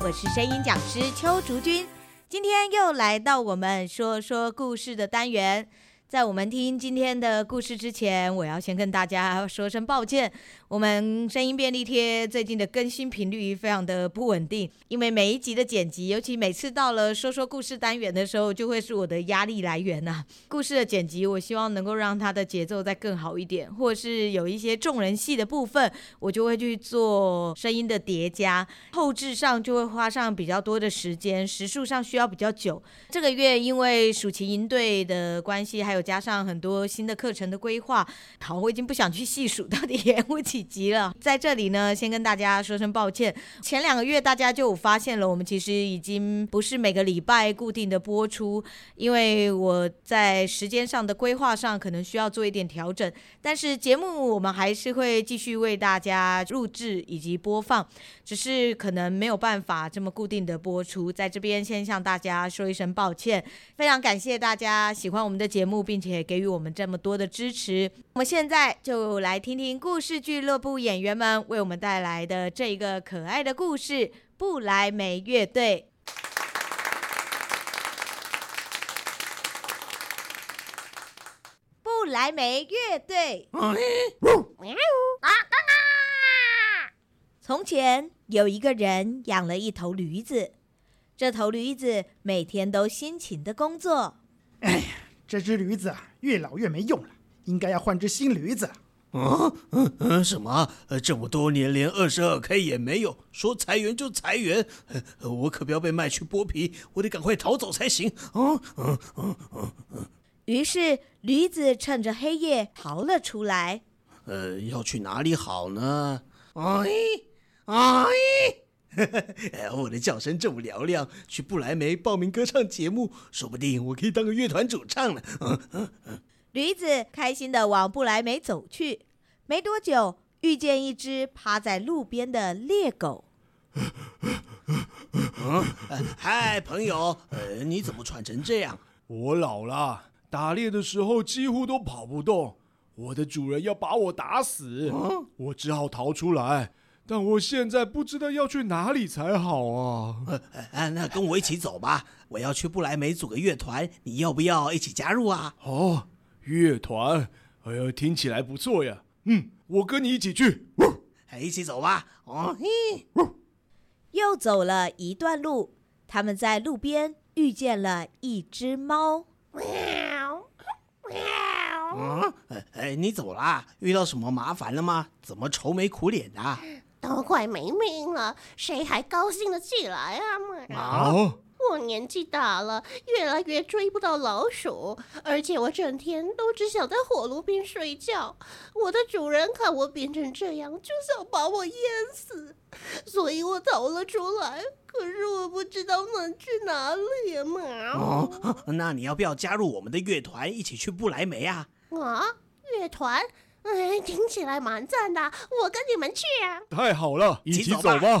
我是声音讲师邱竹君，今天又来到我们说说故事的单元。在我们听今天的故事之前，我要先跟大家说声抱歉。我们声音便利贴最近的更新频率非常的不稳定，因为每一集的剪辑，尤其每次到了说说故事单元的时候，就会是我的压力来源呐、故事的剪辑，我希望能够让它的节奏再更好一点，或是有一些众人戏的部分，我就会去做声音的叠加，后置上就会花上比较多的时间，时数上需要比较久。这个月因为暑期营队的关系，还有加上很多新的课程的规划，好，我已经不想去细数到底延误几集了。在这里呢，先跟大家说声抱歉。前两个月大家就发现了，我们其实已经不是每个礼拜固定的播出，因为我在时间上的规划上可能需要做一点调整。但是节目我们还是会继续为大家录制以及播放，只是可能没有办法这么固定的播出。在这边先向大家说一声抱歉，非常感谢大家喜欢我们的节目。并且给予我们这么多的支持。我们现在就来听听故事剧乐部演员们为我们带来的这个可爱的故事——不来梅乐队。不来梅乐队。从前有一个人养了一头驴子，这头驴子每天都辛勤的工作。哎呀。这只驴子啊，越老越没用了，应该要换只新驴子。嗯？嗯？嗯，什么？这么多年连二十二 K 也没有，说裁员就裁员，我可不要被卖去剥皮，我得赶快逃走才行。嗯？嗯？嗯？嗯。于是驴子趁着黑夜逃了出来。呃，要去哪里好呢？哎哎。我的叫声这么嘹亮，去不来梅报名歌唱节目，说不定我可以当个乐团主唱呢。嗯？嗯？嗯。驴子开心地往不来梅走去，没多久遇见一只趴在路边的猎狗。嗯，嗨，朋友，呃，你怎么喘成这样？我老了，打猎的时候几乎都跑不动，我的主人要把我打死，嗯，我只好逃出来。但我现在不知道要去哪里才好啊！呃，那跟我一起走吧，我要去不来梅组个乐团，你要不要一起加入啊？哦，乐团，哎呦，听起来不错呀。嗯，我跟你一起去。一起走吧。哦嘿，又走了一段路，他们在路边遇见了一只猫。喵，喵。嗯，哎，你怎么啦？遇到什么麻烦了吗？怎么愁眉苦脸的？都快没命了，谁还高兴得起来啊？啊！我年纪大了，越来越追不到老鼠，而且我整天都只想在火炉边睡觉。我的主人看我变成这样，就想把我淹死，所以我逃了出来。可是我不知道能去哪里嘛。哦，那你要不要加入我们的乐团，一起去不来梅啊？啊，乐团。哎，听起来蛮赞的，我跟你们去啊！太好了，一起走吧。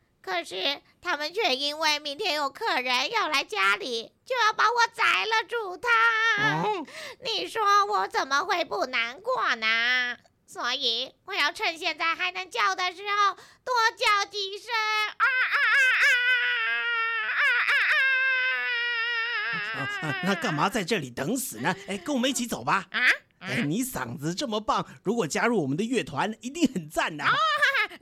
可是他们却因为明天有客人要来家里，就要把我宰了煮汤。嗯、你说我怎么会不难过呢？所以我要趁现在还能叫的时候多叫几声啊啊啊啊啊啊！啊啊那干嘛在这里等死呢？哎，跟我们一起走吧。啊，哎，你嗓子这么棒，如果加入我们的乐团，一定很赞呐、啊。哦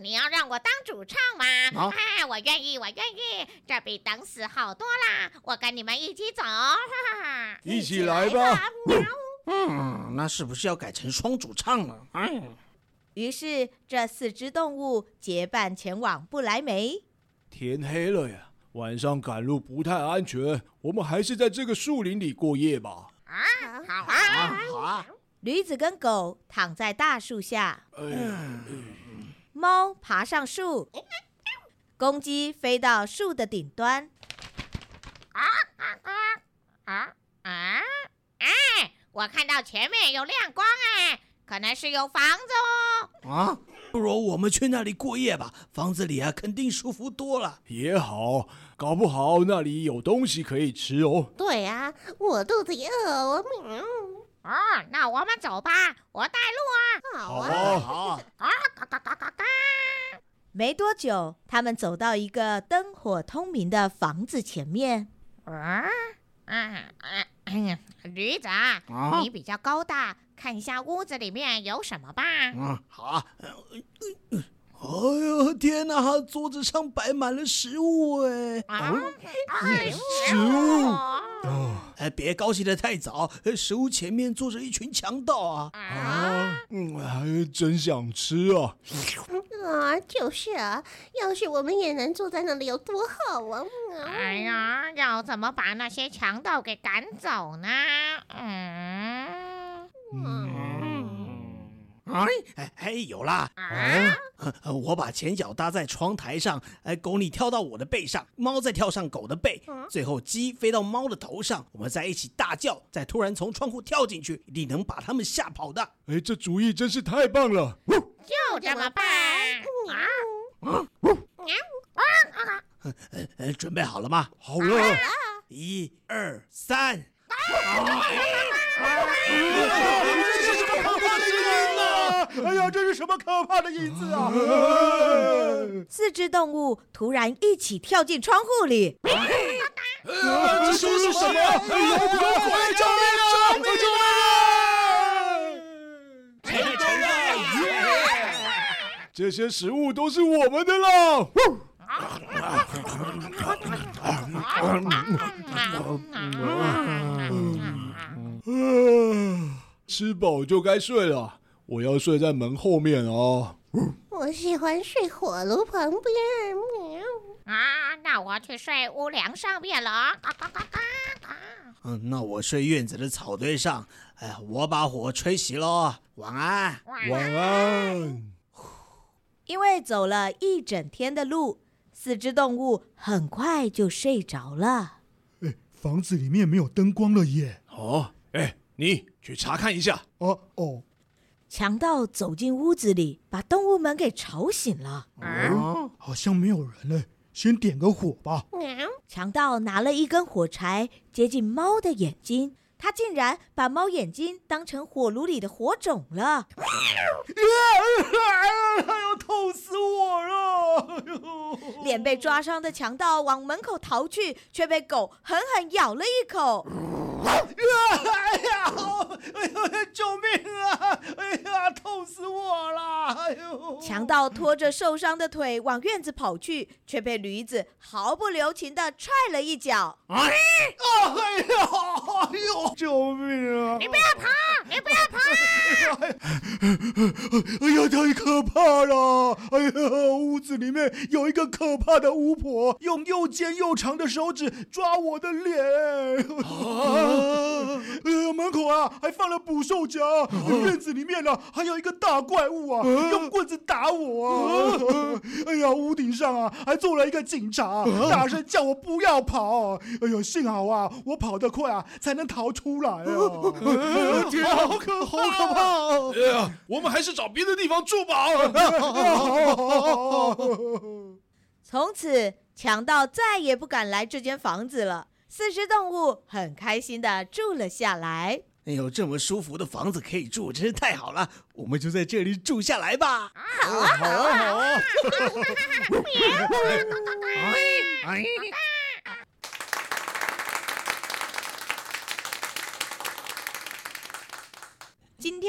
你要让我当主唱吗？我愿意，我愿意，这比等死好多啦！我跟你们一起走，哈哈，一起来吧。嗯，那是不是要改成双主唱了？哎。于是这四只动物结伴前往不来梅。天黑了呀，晚上赶路不太安全，我们还是在这个树林里过夜吧。啊，好啊，好啊。驴子跟狗躺在大树下。哎。哎猫爬上树，公鸡飞到树的顶端。啊啊啊啊啊！我看到前面有亮光哎，可能是有房子哦。啊，不如我们去那里过夜吧，房子里啊肯定舒服多了。也好，搞不好那里有东西可以吃哦。对啊，我肚子也饿，我嗯，哦，那我们走吧，我带路啊。好啊。好啊，嘎嘎嘎嘎嘎嘎。没多久，他们走到一个灯火通明的房子前面。啊，啊啊嗯，驴子啊，啊你比较高大，看一下屋子里面有什么吧。嗯，好啊。呃呃哎呦天哪，桌子上摆满了食物哎！食物哦哎，别高兴得太早，呃食物前面坐着一群强盗啊！啊，嗯，还真想吃啊！啊，就是啊，要是我们也能坐在那里有多好啊！嗯哎呀，要怎么把那些强盗给赶走呢？嗯，哎哎哎，有啦！啊，呃我把前脚搭在窗台上，哎，狗你跳到我的背上，猫再跳上狗的背，最后鸡飞到猫的头上，我们在一起大叫，再突然从窗户跳进去，一定能把他们吓跑的。哎，这主意真是太棒了！就这么办。啊，呃，准备好了吗？好了，一二三！哎呀，这是什么可怕的影子啊！四只动物突然一起跳进窗户里。这是什么？有鬼！救命啊！救命啊！这些食物都是我们的啦！嗯，吃饱就该睡了，我要睡在门后面哦。我喜欢睡火炉旁边。喵啊，那我去睡屋梁上面了啊！嘎嘎嘎嘎嘎。嗯，那我睡院子的草堆上。哎呀，我把火吹熄喽。晚安。晚安。因为走了一整天的路，四只动物很快就睡着了。哎，房子里面没有灯光了耶！哦，哎，你去查看一下。哦哦，强盗走进屋子里，把动物们给吵醒了。嗯，好像没有人嘞，先点个火吧。喵强盗拿了一根火柴，接近猫的眼睛，他竟然把猫眼睛当成火炉里的火种了。哎呦，痛死我了！哎呦，脸被抓伤的强盗往门口逃去，却被狗狠狠咬了一口。哎呀，哎呦，救命啊！哎呀，痛死我了！哎呦，强盗拖着受伤的腿往院子跑去，却被驴子毫不留情的踹了一脚。哎呀，哎呦，救命啊！你不要跑，你不要跑！哎呀，太可怕了！哎呀，屋子里面有一个可怕的巫婆，用又尖又长的手指抓我的脸。啊！哎呀，门口啊还放了捕兽夹，院子里面呢、啊、还有一个大怪物啊，用棍子打我啊！哎呀，屋顶上啊还坐了一个警察，大声叫我不要跑。哎呦，幸好啊我跑得快啊，才能逃出来啊！天啊，好可好可怕！哎呀，我们还是找别的地方住吧。从此，强盗再也不敢来这间房子了。四只动物很开心的住了下来。哎呦，这么舒服的房子可以住，真是太好了！我们就在这里住下来吧。好啊，好啊，好啊！哎，今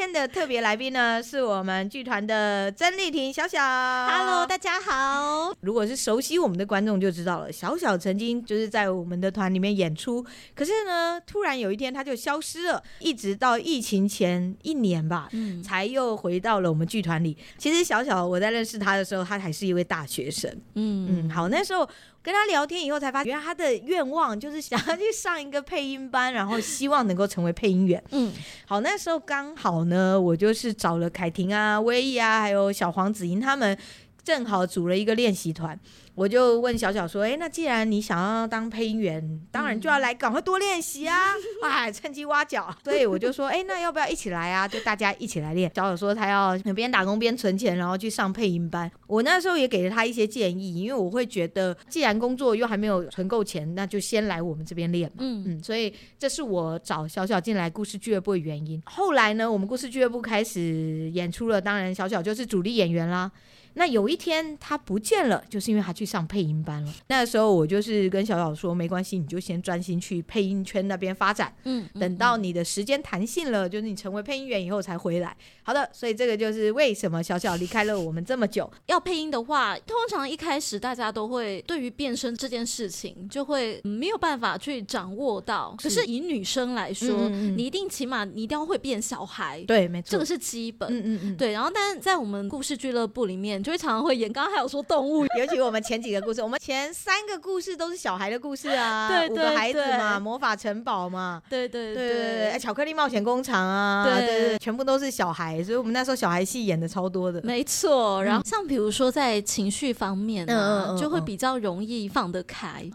天的特别来宾呢，是我们剧团的曾丽婷小小。Hello，大家好。如果是熟悉我们的观众就知道了，小小曾经就是在我们的团里面演出，可是呢，突然有一天他就消失了，一直到疫情前一年吧，嗯，才又回到了我们剧团里。其实小小我在认识他的时候，他还是一位大学生。嗯嗯，好，那时候。跟他聊天以后才发现，原来他的愿望就是想要去上一个配音班，然后希望能够成为配音员。嗯，好，那时候刚好呢，我就是找了凯婷啊、威毅啊，还有小黄子莹他们，正好组了一个练习团。我就问小小说：“哎，那既然你想要当配音员，当然就要来赶快多练习啊！哎，趁机挖角。”所以我就说：“哎，那要不要一起来啊？就大家一起来练。”小小说他要边打工边存钱，然后去上配音班。我那时候也给了他一些建议，因为我会觉得，既然工作又还没有存够钱，那就先来我们这边练嘛。嗯嗯，所以这是我找小小进来故事俱乐部的原因。后来呢，我们故事俱乐部开始演出了，当然小小就是主力演员啦。那有一天他不见了，就是因为他去上配音班了。那个时候我就是跟小小说，没关系，你就先专心去配音圈那边发展。嗯，等到你的时间弹性了，就是你成为配音员以后才回来。好的，所以这个就是为什么小小离开了我们这么久。要配音的话，通常一开始大家都会对于变声这件事情就会没有办法去掌握到。可是以女生来说，你一定起码你一定要会变小孩。对，没错，这个是基本。嗯嗯嗯，对。然后，但是在我们故事俱乐部里面。就会常常会演，刚刚还有说动物，尤其我们前几个故事，我们前三个故事都是小孩的故事啊，对对对，五个孩子嘛，魔法城堡嘛，对对对。对，巧克力冒险工厂啊，对对对，全部都是小孩，所以我们那时候小孩戏演的超多的，没错。然后像比如说在情绪方面啊，就会比较容易放得开。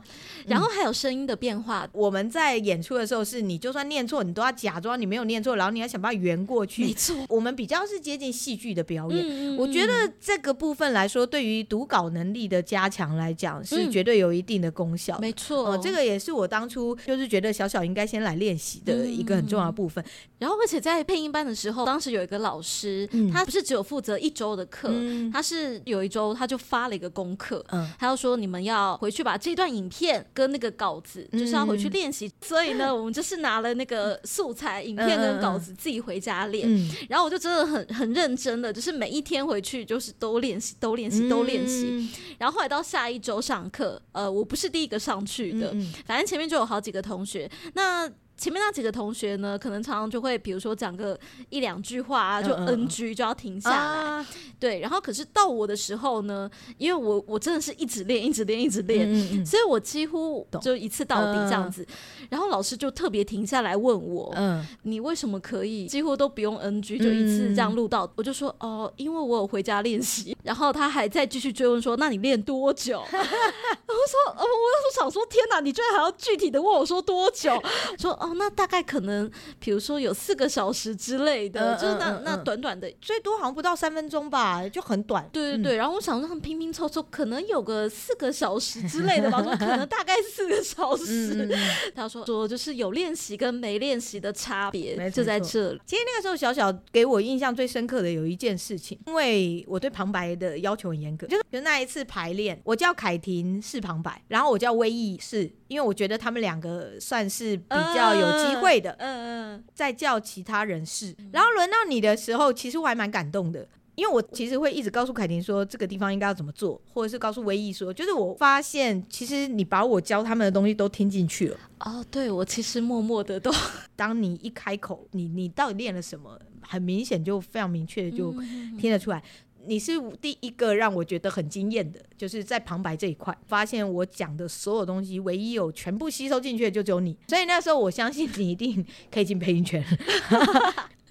然后还有声音的变化，我们在演出的时候是，你就算念错，你都要假装你没有念错，然后你要想办法圆过去。没错，我们比较是接近戏剧的表演。我觉得这个部分来说，对于读稿能力的加强来讲，是绝对有一定的功效。没错，这个也是我当初就是觉得小小应该先来练习的一个很重要的部分。然后，而且在配音班的时候，当时有一个老师，他不是只有负责一周的课，他是有一周他就发了一个功课，他就说你们要回去把这段影片跟那个稿子。就是要回去练习，嗯、所以呢，我们就是拿了那个素材、影片跟稿子自己回家练。嗯、然后我就真的很很认真的，就是每一天回去就是都练习，都练习，都练习。嗯、然后后来到下一周上课，呃，我不是第一个上去的，嗯、反正前面就有好几个同学。那前面那几个同学呢，可能常常就会，比如说讲个一两句话啊，就 NG 就要停下来。啊、对，然后可是到我的时候呢，因为我我真的是一直练，一直练，一直练，所以我几乎就一次到底这样子。嗯、然后老师就特别停下来问我，嗯，你为什么可以几乎都不用 NG 就一次这样录到？嗯、我就说哦，因为我有回家练习。然后他还在继续追问说，那你练多久？我说哦，我我想说，天哪，你居然还要具体的问我说多久？说。哦，那大概可能，比如说有四个小时之类的，嗯、就是那、嗯、那短短的，最多好像不到三分钟吧，就很短。对对对，嗯、然后我想说拼拼凑凑，可能有个四个小时之类的吧，说可能大概四个小 时。嗯、他说说就是有练习跟没练习的差别就在这里。其实那个时候小小给我印象最深刻的有一件事情，因为我对旁白的要求很严格，就是就那一次排练，我叫凯婷是旁白，然后我叫威毅是，因为我觉得他们两个算是比较。有机会的，嗯嗯，再叫其他人试，然后轮到你的时候，其实我还蛮感动的，因为我其实会一直告诉凯婷说这个地方应该要怎么做，或者是告诉唯一说，就是我发现其实你把我教他们的东西都听进去了。哦，对，我其实默默的都，当你一开口，你你到底练了什么，很明显就非常明确的就听得出来。你是第一个让我觉得很惊艳的，就是在旁白这一块，发现我讲的所有东西，唯一有全部吸收进去的就只有你。所以那时候我相信你一定可以进配音圈。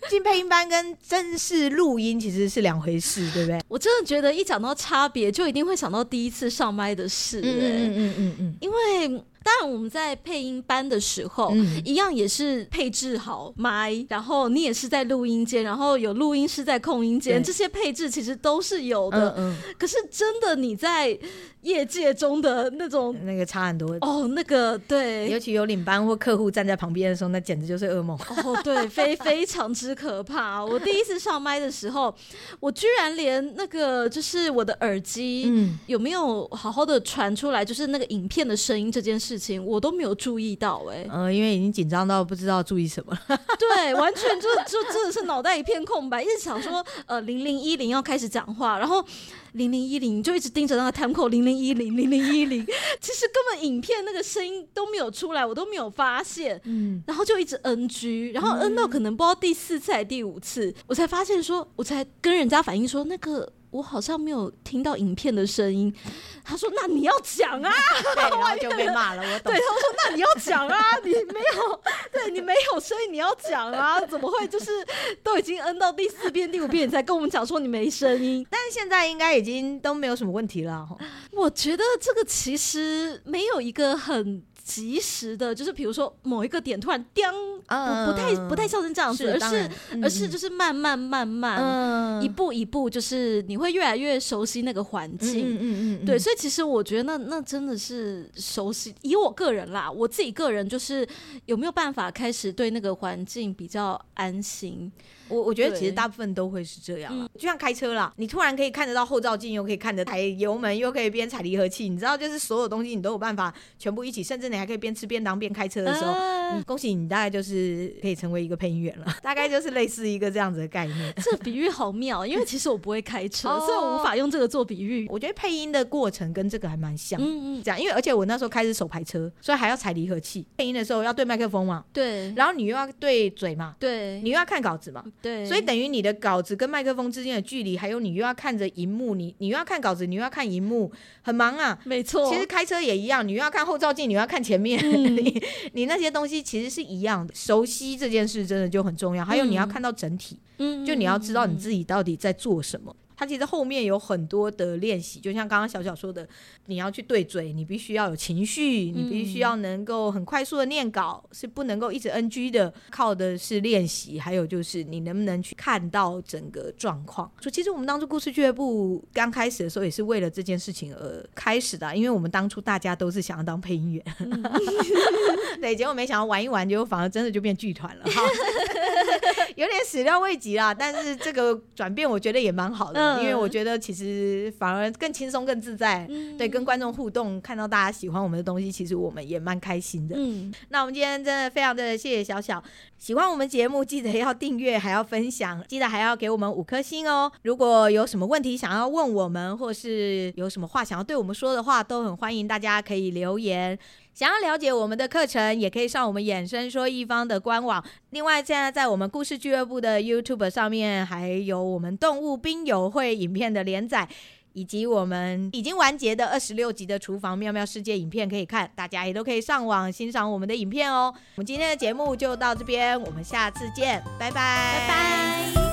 进配音班跟正式录音其实是两回事，对不对？我真的觉得一讲到差别，就一定会想到第一次上麦的事。嗯嗯嗯嗯嗯，因为。当然，我们在配音班的时候，嗯、一样也是配置好麦，然后你也是在录音间，然后有录音师在控音间，这些配置其实都是有的。嗯嗯、可是真的你在业界中的那种那个差很多哦，那个对，尤其有领班或客户站在旁边的时候，那简直就是噩梦。哦，对，非 非常之可怕。我第一次上麦的时候，我居然连那个就是我的耳机，嗯，有没有好好的传出来，就是那个影片的声音这件事。事情我都没有注意到哎、欸，嗯、呃，因为已经紧张到不知道注意什么了，对，完全就就真的是脑袋一片空白，一直想说呃零零一零要开始讲话，然后零零一零就一直盯着那个 time code 零零一零零零一零，其实根本影片那个声音都没有出来，我都没有发现，嗯，然后就一直 NG，然后 N 到可能不知道第四次还是第五次，我才发现说，我才跟人家反映说那个。我好像没有听到影片的声音，他说：“那你要讲啊！” 对，然后就被骂了。我懂。对，他说：“那你要讲啊，你没有。”对，你没有，声音你要讲啊，怎么会就是都已经 N 到第四遍、第五遍，你才跟我们讲说你没声音？但是现在应该已已经都没有什么问题了。我觉得这个其实没有一个很。及时的，就是比如说某一个点突然叮，不不太不太像是这样子，而是、嗯、而是就是慢慢慢慢、嗯、一步一步，就是你会越来越熟悉那个环境，嗯嗯嗯，对，所以其实我觉得那那真的是熟悉。以我个人啦，我自己个人就是有没有办法开始对那个环境比较安心。我我觉得其实大部分都会是这样，就像开车啦，你突然可以看得到后照镜，又可以看着踩油门，又可以边踩离合器，你知道，就是所有东西你都有办法全部一起，甚至你还可以边吃便当边开车的时候，啊、恭喜你，大概就是可以成为一个配音员了，大概就是类似一个这样子的概念。这比喻好妙，因为其实我不会开车，所以我无法用这个做比喻。我觉得配音的过程跟这个还蛮像，嗯嗯，这样，因为而且我那时候开始手排车，所以还要踩离合器，配音的时候要对麦克风嘛，对，然后你又要对嘴嘛，对，你又要看稿子嘛，对，所以等于。你的稿子跟麦克风之间的距离，还有你又要看着荧幕，你你又要看稿子，你又要看荧幕，很忙啊。没错，其实开车也一样，你又要看后照镜，你又要看前面，嗯、你你那些东西其实是一样的。熟悉这件事真的就很重要，还有你要看到整体，嗯、就你要知道你自己到底在做什么。它其实后面有很多的练习，就像刚刚小小说的，你要去对嘴，你必须要有情绪，你必须要能够很快速的念稿，是不能够一直 NG 的，靠的是练习，还有就是你能不能去看到整个状况。所以其实我们当初故事俱乐部刚开始的时候，也是为了这件事情而开始的，因为我们当初大家都是想要当配音员，嗯、对，结果没想到玩一玩，结果反而真的就变剧团了，哈，有点始料未及啦。但是这个转变，我觉得也蛮好的。因为我觉得其实反而更轻松、更自在，嗯、对，跟观众互动，看到大家喜欢我们的东西，其实我们也蛮开心的。嗯，那我们今天真的非常的谢谢小小，喜欢我们节目记得要订阅，还要分享，记得还要给我们五颗星哦。如果有什么问题想要问我们，或是有什么话想要对我们说的话，都很欢迎大家可以留言。想要了解我们的课程，也可以上我们衍生说艺方的官网。另外，现在在我们故事俱乐部的 YouTube 上面，还有我们动物冰友会影片的连载，以及我们已经完结的二十六集的厨房妙妙世界影片可以看。大家也都可以上网欣赏我们的影片哦。我们今天的节目就到这边，我们下次见，拜拜，拜拜。